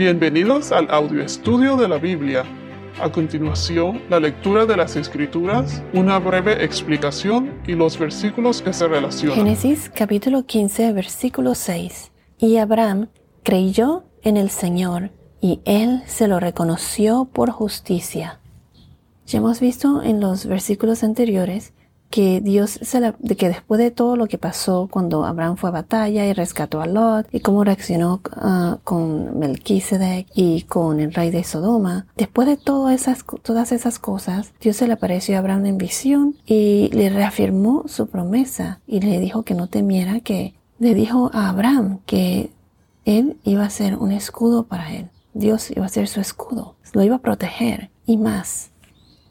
Bienvenidos al audio estudio de la Biblia. A continuación, la lectura de las Escrituras, una breve explicación y los versículos que se relacionan. Génesis capítulo 15, versículo 6. Y Abraham creyó en el Señor y él se lo reconoció por justicia. Ya hemos visto en los versículos anteriores que Dios se la, que después de todo lo que pasó cuando Abraham fue a batalla y rescató a Lot y cómo reaccionó uh, con Melquisedec y con el rey de Sodoma, después de todas esas, todas esas cosas, Dios se le apareció a Abraham en visión y le reafirmó su promesa y le dijo que no temiera que le dijo a Abraham que él iba a ser un escudo para él. Dios iba a ser su escudo, lo iba a proteger y más.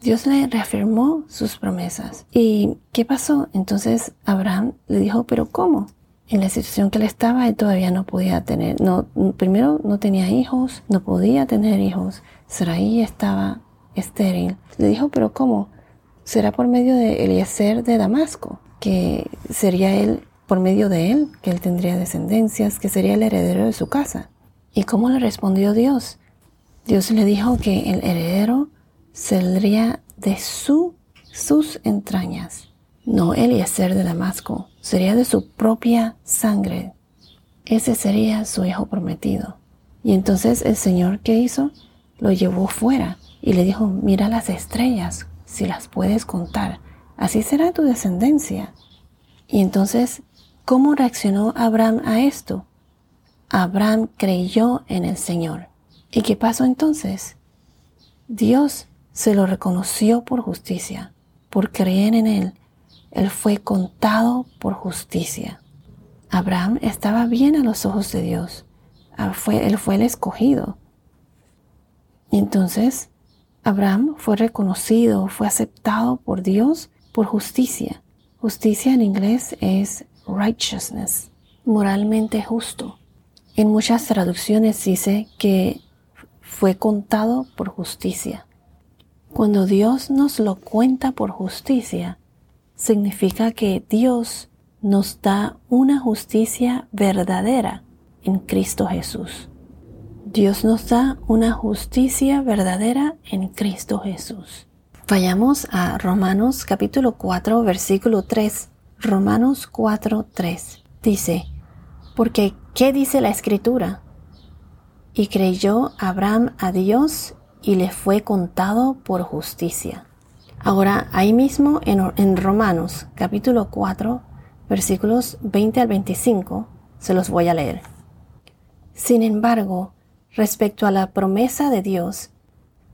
Dios le reafirmó sus promesas. ¿Y qué pasó? Entonces Abraham le dijo, pero ¿cómo? En la situación que él estaba, él todavía no podía tener, no, primero no tenía hijos, no podía tener hijos. Sarai estaba estéril. Le dijo, pero ¿cómo? Será por medio de Eliezer de Damasco, que sería él, por medio de él, que él tendría descendencias, que sería el heredero de su casa. ¿Y cómo le respondió Dios? Dios le dijo que el heredero saldría de su, sus entrañas. No Eliezer de Damasco, sería de su propia sangre. Ese sería su hijo prometido. Y entonces el Señor, ¿qué hizo? Lo llevó fuera y le dijo, mira las estrellas, si las puedes contar, así será tu descendencia. Y entonces, ¿cómo reaccionó Abraham a esto? Abraham creyó en el Señor. ¿Y qué pasó entonces? Dios se lo reconoció por justicia. Por creer en Él, Él fue contado por justicia. Abraham estaba bien a los ojos de Dios. Ah, fue, él fue el escogido. Entonces, Abraham fue reconocido, fue aceptado por Dios por justicia. Justicia en inglés es righteousness, moralmente justo. En muchas traducciones dice que fue contado por justicia. Cuando Dios nos lo cuenta por justicia, significa que Dios nos da una justicia verdadera en Cristo Jesús. Dios nos da una justicia verdadera en Cristo Jesús. Vayamos a Romanos capítulo 4 versículo 3. Romanos 4 3 dice, porque ¿qué dice la escritura? Y creyó Abraham a Dios y le fue contado por justicia. Ahora, ahí mismo en, Romanos capítulo 4, versículos 20 al 25, se los voy a leer. Sin embargo, respecto a la promesa de Dios,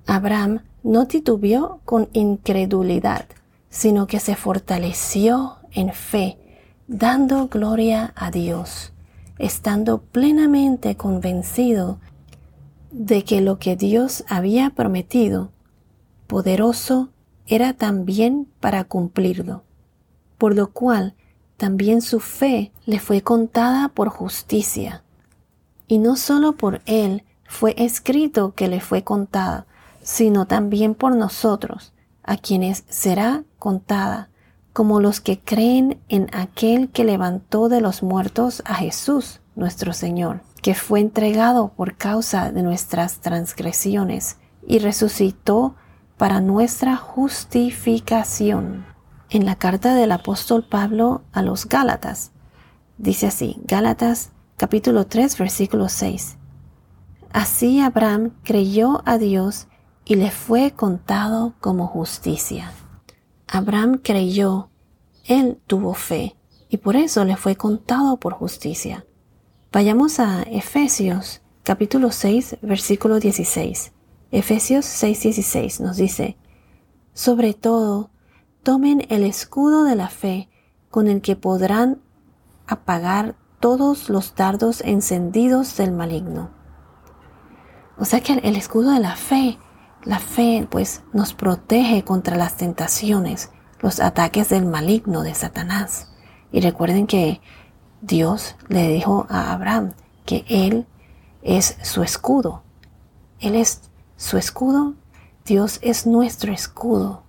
Abraham no titubeó con incredulidad, sino que se fortaleció en fe, dando gloria a Dios, estando plenamente convencido de que lo que Dios había prometido, poderoso, era también para cumplirlo, por lo cual también su fe le fue contada por justicia. Y no solo por él fue escrito que le fue contada, sino también por nosotros, a quienes será contada, como los que creen en aquel que levantó de los muertos a Jesús, nuestro Señor que fue entregado por causa de nuestras transgresiones y resucitó para nuestra justificación. En la carta del apóstol Pablo a los Gálatas, dice así, Gálatas capítulo 3 versículo 6. Así Abraham creyó a Dios y le fue contado como justicia. Abraham creyó, él tuvo fe, y por eso le fue contado por justicia. Vayamos a Efesios capítulo 6 versículo 16. Efesios 6 16 nos dice, sobre todo, tomen el escudo de la fe con el que podrán apagar todos los dardos encendidos del maligno. O sea que el escudo de la fe, la fe pues nos protege contra las tentaciones, los ataques del maligno de Satanás. Y recuerden que Dios le dijo a Abraham que Él es su escudo. Él es su escudo. Dios es nuestro escudo.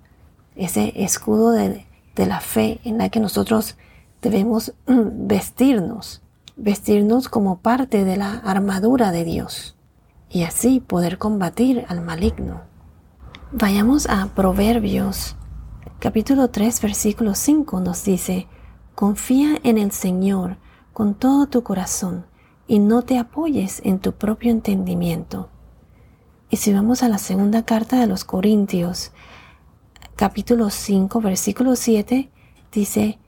Ese escudo de, la fe en la que nosotros debemos vestirnos. Vestirnos como parte de la armadura de Dios. y así poder combatir al maligno. Vayamos a Proverbios capítulo 3 versículo 5 nos dice, confía en el Señor con todo tu corazón y no te apoyes en tu propio entendimiento. Y si vamos a la segunda carta de los Corintios, capítulo 5, versículo 7, dice,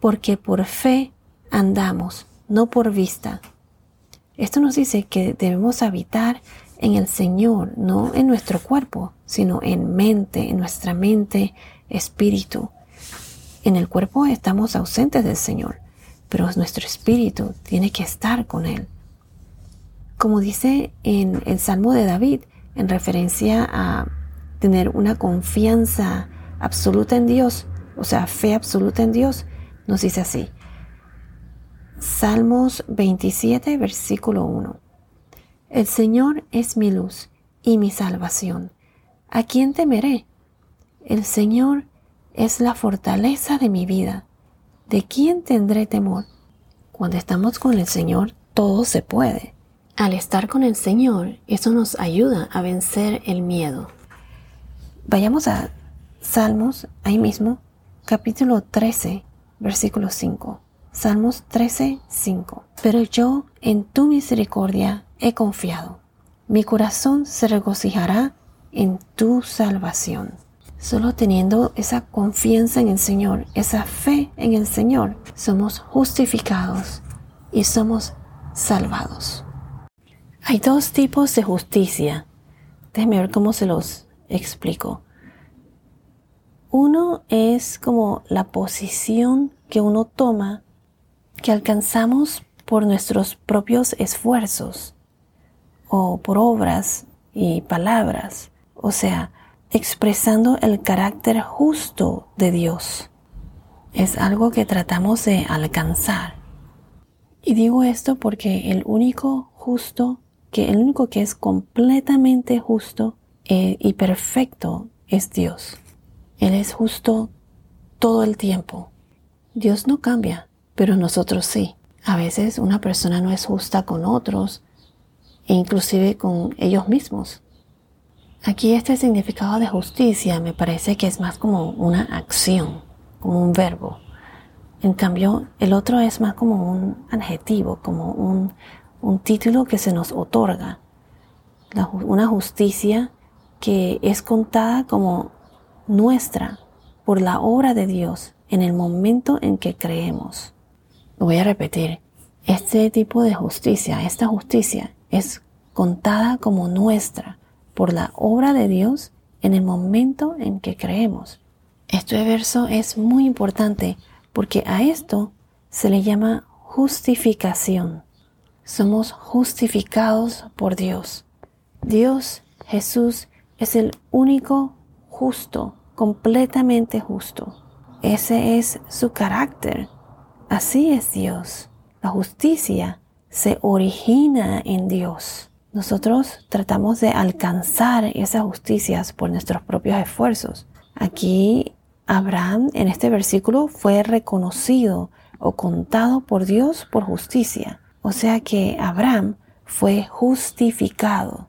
porque por fe andamos, no por vista. Esto nos dice que debemos habitar en el Señor, no en nuestro cuerpo, sino en mente, en nuestra mente, espíritu. En el cuerpo estamos ausentes del Señor, pero nuestro espíritu tiene que estar con Él. Como dice en el Salmo de David, en referencia a tener una confianza absoluta en Dios, o sea, fe absoluta en Dios, nos dice así. Salmos 27, versículo 1. El Señor es mi luz y mi salvación. ¿A quién temeré? El Señor es la fortaleza de mi vida. ¿De quién tendré temor? Cuando estamos con el Señor, todo se puede. Al estar con el Señor, eso nos ayuda a vencer el miedo. Vayamos a Salmos, ahí mismo, capítulo 13, versículo 5. Salmos 13, 5. Pero yo en tu misericordia he confiado. Mi corazón se regocijará en tu salvación. Solo teniendo esa confianza en el Señor, esa fe en el Señor, somos justificados y somos salvados. Hay dos tipos de justicia. Déjenme ver cómo se los explico. Uno es como la posición que uno toma, que alcanzamos por nuestros propios esfuerzos o por obras y palabras, o sea, expresando el carácter justo de Dios. Es algo que tratamos de alcanzar. Y digo esto porque el único justo que el único que es completamente justo eh, y perfecto es Dios. Él es justo todo el tiempo. Dios no cambia, pero nosotros sí. A veces una persona no es justa con otros e inclusive con ellos mismos. Aquí este significado de justicia me parece que es más como una acción, como un verbo. En cambio, el otro es más como un adjetivo, como un, título que se nos otorga, una justicia que es contada como nuestra por la obra de Dios en el momento en que creemos. voy a repetir, este tipo de justicia, esta justicia es contada como nuestra por la obra de Dios en el momento en que creemos. Este verso es muy importante porque a esto se le llama justificación somos justificados por Dios. Dios, Jesús, es el único justo, completamente justo. Ese es su carácter. Así es Dios. La justicia se origina en Dios. Nosotros tratamos de alcanzar esas justicias por nuestros propios esfuerzos. Aquí Abraham en este versículo fue reconocido o contado por Dios por justicia. O sea que Abraham fue justificado.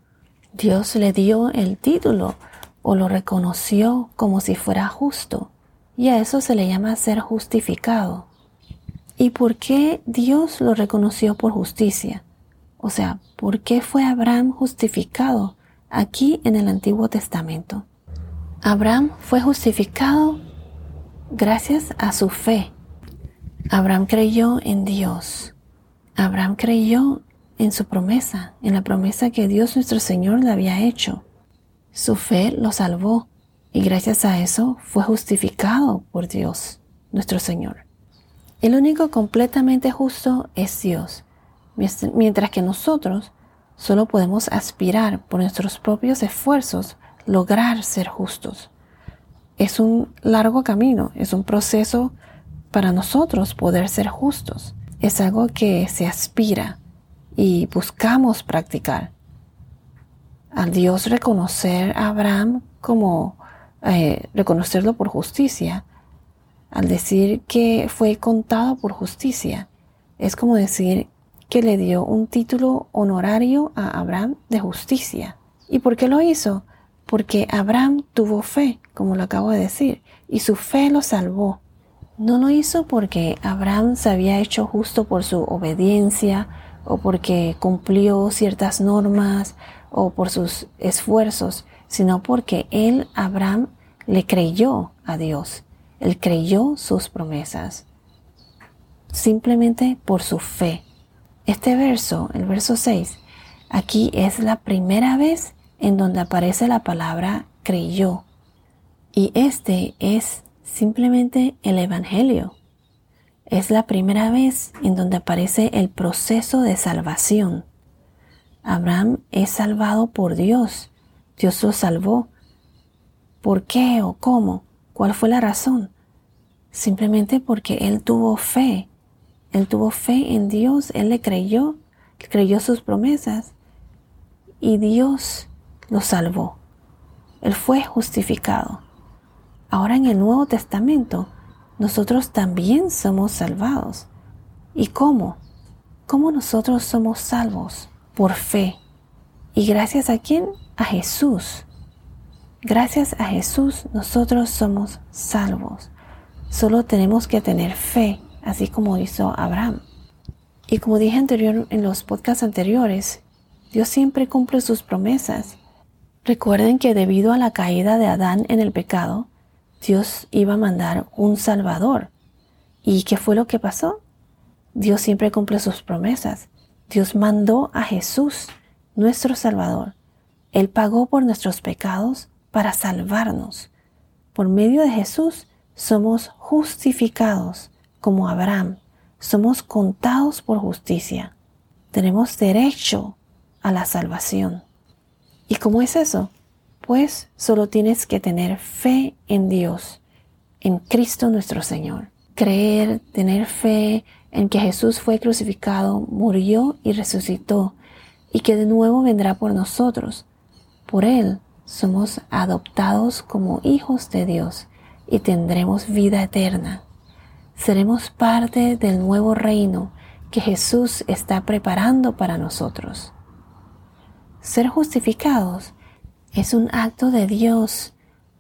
Dios le dio el título o lo reconoció como si fuera justo. Y a eso se le llama ser justificado. ¿Y por qué Dios lo reconoció por justicia? O sea, ¿por qué fue Abraham justificado aquí en el Antiguo Testamento? Abraham fue justificado gracias a su fe. Abraham creyó en Dios Abraham creyó en su promesa, en la promesa que Dios nuestro Señor le había hecho. Su fe lo salvó y gracias a eso fue justificado por Dios nuestro Señor. El único completamente justo es Dios, mientras que nosotros solo podemos aspirar por nuestros propios esfuerzos lograr ser justos. Es un largo camino, es un proceso para nosotros poder ser justos es algo que se aspira y buscamos practicar. Al Dios reconocer a Abraham como eh, reconocerlo por justicia, al decir que fue contado por justicia, es como decir que le dio un título honorario a Abraham de justicia. ¿Y por qué lo hizo? Porque Abraham tuvo fe, como lo acabo de decir, y su fe lo salvó. No lo hizo porque Abraham se había hecho justo por su obediencia o porque cumplió ciertas normas o por sus esfuerzos, sino porque él, Abraham, le creyó a Dios. Él creyó sus promesas. Simplemente por su fe. Este verso, el verso 6, aquí es la primera vez en donde aparece la palabra creyó. Y este es simplemente el Evangelio. Es la primera vez en donde aparece el proceso de salvación. Abraham es salvado por Dios. Dios lo salvó. ¿Por qué o cómo? ¿Cuál fue la razón? Simplemente porque él tuvo fe. Él tuvo fe en Dios, él le creyó, creyó sus promesas y Dios lo salvó. Él fue justificado. Ahora en el Nuevo Testamento, nosotros también somos salvados. ¿Y cómo? ¿Cómo nosotros somos salvos? Por fe. ¿Y gracias a quién? A Jesús. Gracias a Jesús nosotros somos salvos. Solo tenemos que tener fe, así como hizo Abraham. Y como dije anterior en los podcasts anteriores, Dios siempre cumple sus promesas. Recuerden que debido a la caída de Adán en el pecado, Dios iba a mandar un Salvador. ¿Y qué fue lo que pasó? Dios siempre cumple sus promesas. Dios mandó a Jesús, nuestro Salvador. Él pagó por nuestros pecados para salvarnos. Por medio de Jesús somos justificados como Abraham. Somos contados por justicia. Tenemos derecho a la salvación. ¿Y cómo es eso? Pues solo tienes que tener fe en Dios, en Cristo nuestro Señor. Creer, tener fe en que Jesús fue crucificado, murió y resucitó, y que de nuevo vendrá por nosotros. Por Él somos adoptados como hijos de Dios y tendremos vida eterna. Seremos parte del nuevo reino que Jesús está preparando para nosotros. Ser justificados es un acto de Dios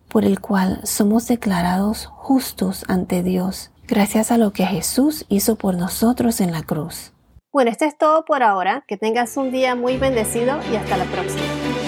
por el cual somos declarados justos ante Dios gracias a lo que Jesús hizo por nosotros en la cruz. Bueno, esto es todo por ahora. Que tengas un día muy bendecido y hasta la próxima.